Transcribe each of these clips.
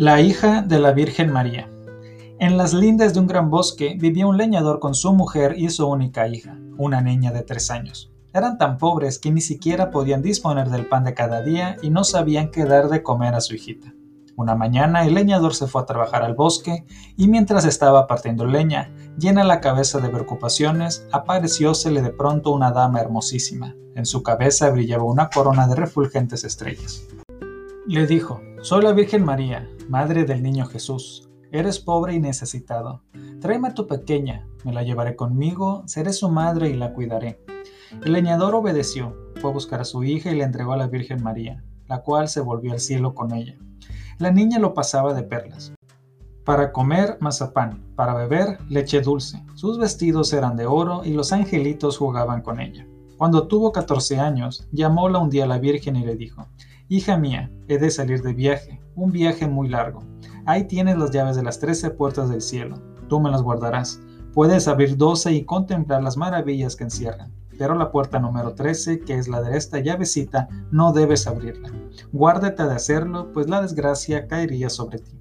La hija de la Virgen María. En las lindes de un gran bosque vivía un leñador con su mujer y su única hija, una niña de tres años. Eran tan pobres que ni siquiera podían disponer del pan de cada día y no sabían qué dar de comer a su hijita. Una mañana el leñador se fue a trabajar al bosque y mientras estaba partiendo leña, llena la cabeza de preocupaciones, apareciósele de pronto una dama hermosísima. En su cabeza brillaba una corona de refulgentes estrellas. Le dijo, soy la Virgen María, Madre del Niño Jesús. Eres pobre y necesitado. Tráeme a tu pequeña, me la llevaré conmigo, seré su madre y la cuidaré. El leñador obedeció, fue a buscar a su hija y le entregó a la Virgen María, la cual se volvió al cielo con ella. La niña lo pasaba de perlas. Para comer, mazapán, para beber, leche dulce. Sus vestidos eran de oro y los angelitos jugaban con ella. Cuando tuvo 14 años, llamóla un día a la Virgen y le dijo, Hija mía, he de salir de viaje, un viaje muy largo. Ahí tienes las llaves de las trece puertas del cielo. Tú me las guardarás. Puedes abrir doce y contemplar las maravillas que encierran. Pero la puerta número 13, que es la de esta llavecita, no debes abrirla. Guárdate de hacerlo, pues la desgracia caería sobre ti.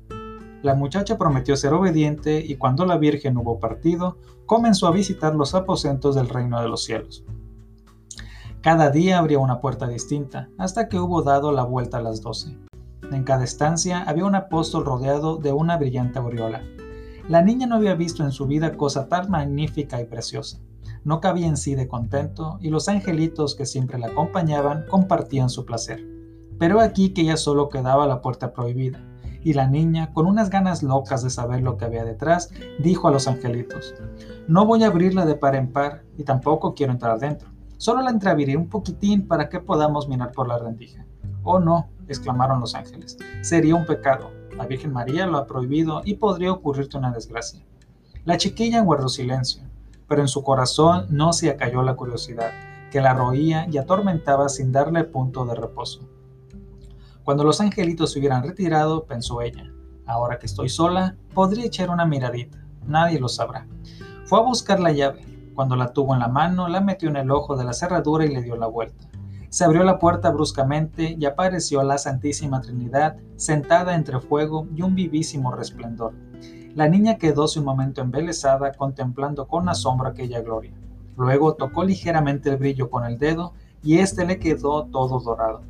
La muchacha prometió ser obediente y cuando la Virgen hubo partido, comenzó a visitar los aposentos del reino de los cielos. Cada día abría una puerta distinta, hasta que hubo dado la vuelta a las doce. En cada estancia había un apóstol rodeado de una brillante aureola. La niña no había visto en su vida cosa tan magnífica y preciosa. No cabía en sí de contento, y los angelitos que siempre la acompañaban compartían su placer. Pero aquí que ya solo quedaba la puerta prohibida, y la niña, con unas ganas locas de saber lo que había detrás, dijo a los angelitos, No voy a abrirla de par en par, y tampoco quiero entrar dentro. Solo la entreabriré un poquitín para que podamos mirar por la rendija. Oh no, exclamaron los ángeles, sería un pecado. La Virgen María lo ha prohibido y podría ocurrirte una desgracia. La chiquilla guardó silencio, pero en su corazón no se acalló la curiosidad, que la roía y atormentaba sin darle punto de reposo. Cuando los angelitos se hubieran retirado, pensó ella, ahora que estoy sola, podría echar una miradita, nadie lo sabrá. Fue a buscar la llave, cuando la tuvo en la mano, la metió en el ojo de la cerradura y le dio la vuelta. Se abrió la puerta bruscamente y apareció la Santísima Trinidad sentada entre fuego y un vivísimo resplendor. La niña quedóse un momento embelesada contemplando con asombro aquella gloria. Luego tocó ligeramente el brillo con el dedo y éste le quedó todo dorado.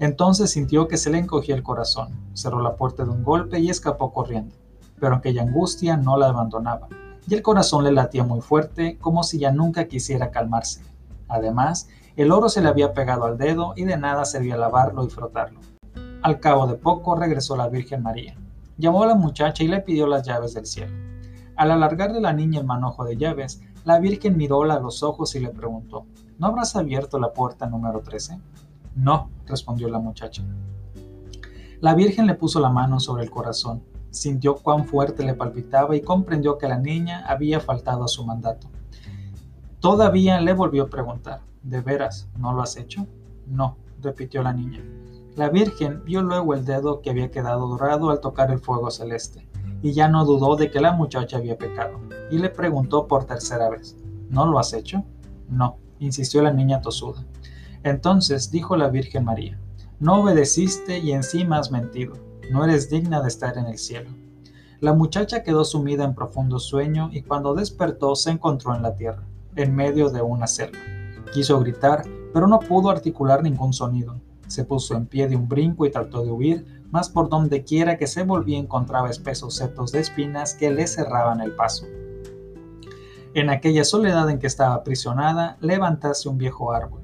Entonces sintió que se le encogía el corazón, cerró la puerta de un golpe y escapó corriendo. Pero aquella angustia no la abandonaba y el corazón le latía muy fuerte, como si ya nunca quisiera calmarse. Además, el oro se le había pegado al dedo y de nada servía lavarlo y frotarlo. Al cabo de poco regresó la Virgen María. Llamó a la muchacha y le pidió las llaves del cielo. Al alargarle la niña el manojo de llaves, la Virgen miróla a los ojos y le preguntó, ¿No habrás abierto la puerta número 13? No, respondió la muchacha. La Virgen le puso la mano sobre el corazón Sintió cuán fuerte le palpitaba y comprendió que la niña había faltado a su mandato. Todavía le volvió a preguntar, ¿de veras no lo has hecho? No, repitió la niña. La Virgen vio luego el dedo que había quedado dorado al tocar el fuego celeste, y ya no dudó de que la muchacha había pecado, y le preguntó por tercera vez, ¿no lo has hecho? No, insistió la niña tosuda. Entonces dijo la Virgen María, no obedeciste y encima has mentido no eres digna de estar en el cielo. La muchacha quedó sumida en profundo sueño y cuando despertó se encontró en la tierra, en medio de una selva. Quiso gritar, pero no pudo articular ningún sonido. Se puso en pie de un brinco y trató de huir, mas por donde quiera que se volvía encontraba espesos setos de espinas que le cerraban el paso. En aquella soledad en que estaba aprisionada, levantase un viejo árbol.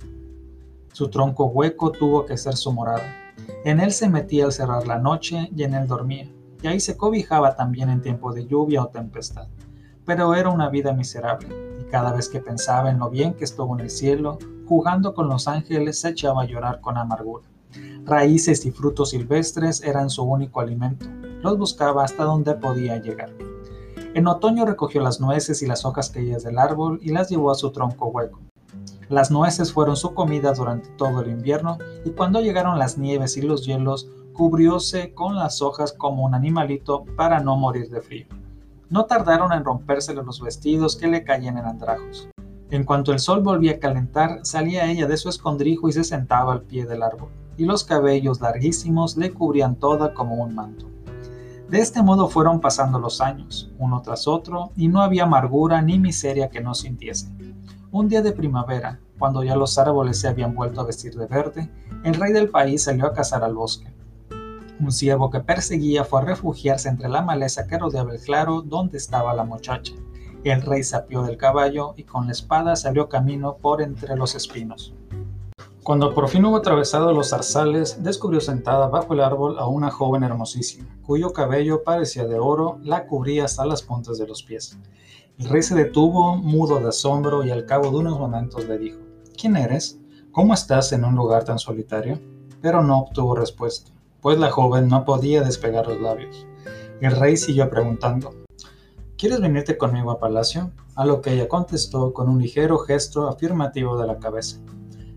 Su tronco hueco tuvo que ser su morada. En él se metía al cerrar la noche y en él dormía. y ahí se cobijaba también en tiempo de lluvia o tempestad. Pero era una vida miserable, y cada vez que pensaba en lo bien que estuvo en el cielo, jugando con los ángeles, se echaba a llorar con amargura. Raíces y frutos silvestres eran su único alimento. Los buscaba hasta donde podía llegar. En otoño recogió las nueces y las hojas caídas del árbol y las llevó a su tronco hueco. Las nueces fueron su comida durante todo el invierno y cuando llegaron las nieves y los hielos, cubrióse con las hojas como un animalito para no morir de frío. No tardaron en rompérsele los vestidos que le caían en andrajos. En cuanto el sol volvía a calentar, salía ella de su escondrijo y se sentaba al pie del árbol, y los cabellos larguísimos le cubrían toda como un manto. De este modo fueron pasando los años, uno tras otro, y no había amargura ni miseria que no sintiese. Un día de primavera, cuando ya los árboles se habían vuelto a vestir de verde, el rey del país salió a cazar al bosque. Un ciervo que perseguía fue a refugiarse entre la maleza que rodeaba el claro donde estaba la muchacha. El rey sapió del caballo y con la espada salió camino por entre los espinos. Cuando por fin hubo atravesado los zarzales, descubrió sentada bajo el árbol a una joven hermosísima, cuyo cabello parecía de oro, la cubría hasta las puntas de los pies. El rey se detuvo, mudo de asombro, y al cabo de unos momentos le dijo, ¿Quién eres? ¿Cómo estás en un lugar tan solitario? Pero no obtuvo respuesta, pues la joven no podía despegar los labios. El rey siguió preguntando, ¿Quieres venirte conmigo a palacio? A lo que ella contestó con un ligero gesto afirmativo de la cabeza.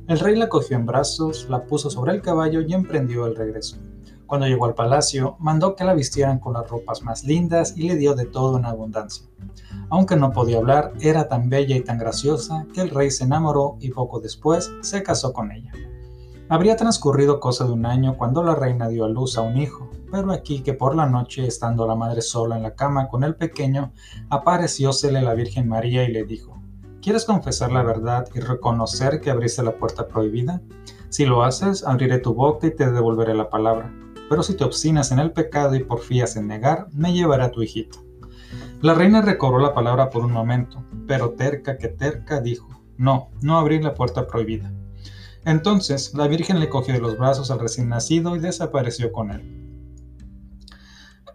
El rey la cogió en brazos, la puso sobre el caballo y emprendió el regreso. Cuando llegó al palacio, mandó que la vistieran con las ropas más lindas y le dio de todo en abundancia. Aunque no podía hablar, era tan bella y tan graciosa que el rey se enamoró y poco después se casó con ella. Habría transcurrido cosa de un año cuando la reina dio a luz a un hijo, pero aquí que por la noche, estando la madre sola en la cama con el pequeño, apareciósele la Virgen María y le dijo, ¿Quieres confesar la verdad y reconocer que abriste la puerta prohibida? Si lo haces, abriré tu boca y te devolveré la palabra. Pero si te obstinas en el pecado y porfías en negar, me llevaré a tu hijito. La reina recobró la palabra por un momento, pero terca que terca dijo, no, no abrir la puerta prohibida. Entonces la Virgen le cogió de los brazos al recién nacido y desapareció con él.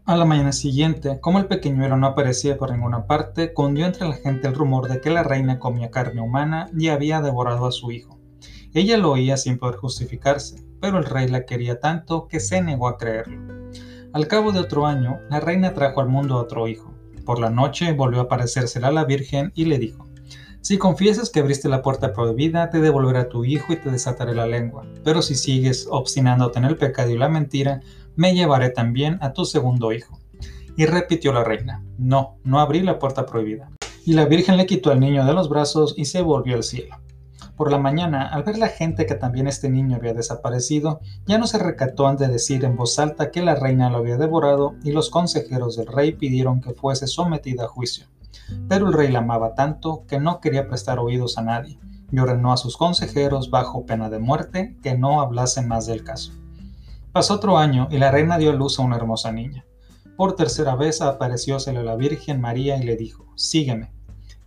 A la mañana siguiente, como el pequeñuelo no aparecía por ninguna parte, cundió entre la gente el rumor de que la reina comía carne humana y había devorado a su hijo. Ella lo oía sin poder justificarse, pero el rey la quería tanto que se negó a creerlo. Al cabo de otro año, la reina trajo al mundo otro hijo, por la noche volvió a aparecérsela a la Virgen y le dijo, Si confiesas que abriste la puerta prohibida, te devolveré a tu hijo y te desataré la lengua, pero si sigues obstinándote en el pecado y la mentira, me llevaré también a tu segundo hijo. Y repitió la reina, No, no abrí la puerta prohibida. Y la Virgen le quitó al niño de los brazos y se volvió al cielo. Por la mañana, al ver la gente que también este niño había desaparecido, ya no se recató de decir en voz alta que la reina lo había devorado y los consejeros del rey pidieron que fuese sometida a juicio. Pero el rey la amaba tanto que no quería prestar oídos a nadie y ordenó a sus consejeros, bajo pena de muerte, que no hablasen más del caso. Pasó otro año y la reina dio luz a una hermosa niña. Por tercera vez apareciósele la Virgen María y le dijo, Sígueme.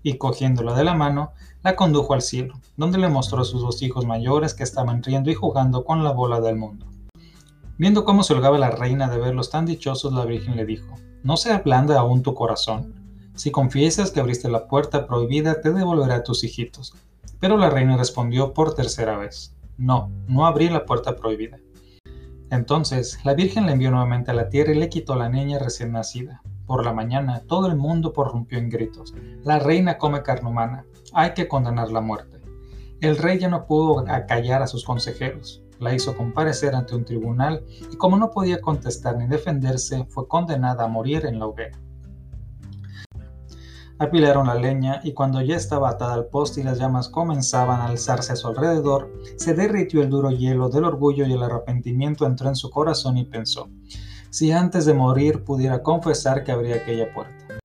Y cogiéndola de la mano, la condujo al cielo, donde le mostró a sus dos hijos mayores que estaban riendo y jugando con la bola del mundo. Viendo cómo se holgaba la reina de verlos tan dichosos, la Virgen le dijo, No se ablanda aún tu corazón. Si confiesas que abriste la puerta prohibida, te devolveré a tus hijitos. Pero la reina respondió por tercera vez, No, no abrí la puerta prohibida. Entonces la Virgen le envió nuevamente a la tierra y le quitó la niña recién nacida. Por la mañana todo el mundo prorrumpió en gritos. La reina come carne humana. Hay que condenar la muerte. El rey ya no pudo acallar a sus consejeros. La hizo comparecer ante un tribunal y como no podía contestar ni defenderse, fue condenada a morir en la hoguera. Apilaron la leña y cuando ya estaba atada al poste y las llamas comenzaban a alzarse a su alrededor, se derritió el duro hielo del orgullo y el arrepentimiento entró en su corazón y pensó, si antes de morir pudiera confesar que abría aquella puerta.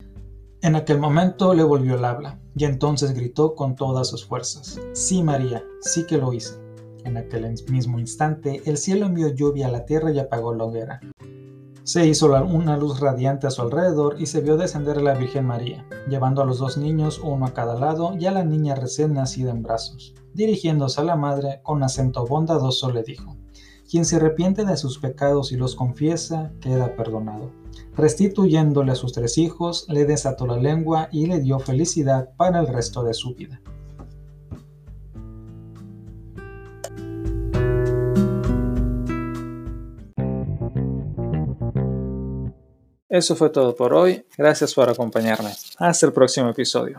En aquel momento le volvió el habla, y entonces gritó con todas sus fuerzas, Sí, María, sí que lo hice. En aquel mismo instante, el cielo envió lluvia a la tierra y apagó la hoguera. Se hizo una luz radiante a su alrededor y se vio descender a la Virgen María, llevando a los dos niños uno a cada lado y a la niña recién nacida en brazos. Dirigiéndose a la madre, con acento bondadoso le dijo, Quien se arrepiente de sus pecados y los confiesa, queda perdonado. Restituyéndole a sus tres hijos, le desató la lengua y le dio felicidad para el resto de su vida. Eso fue todo por hoy. Gracias por acompañarme. Hasta el próximo episodio.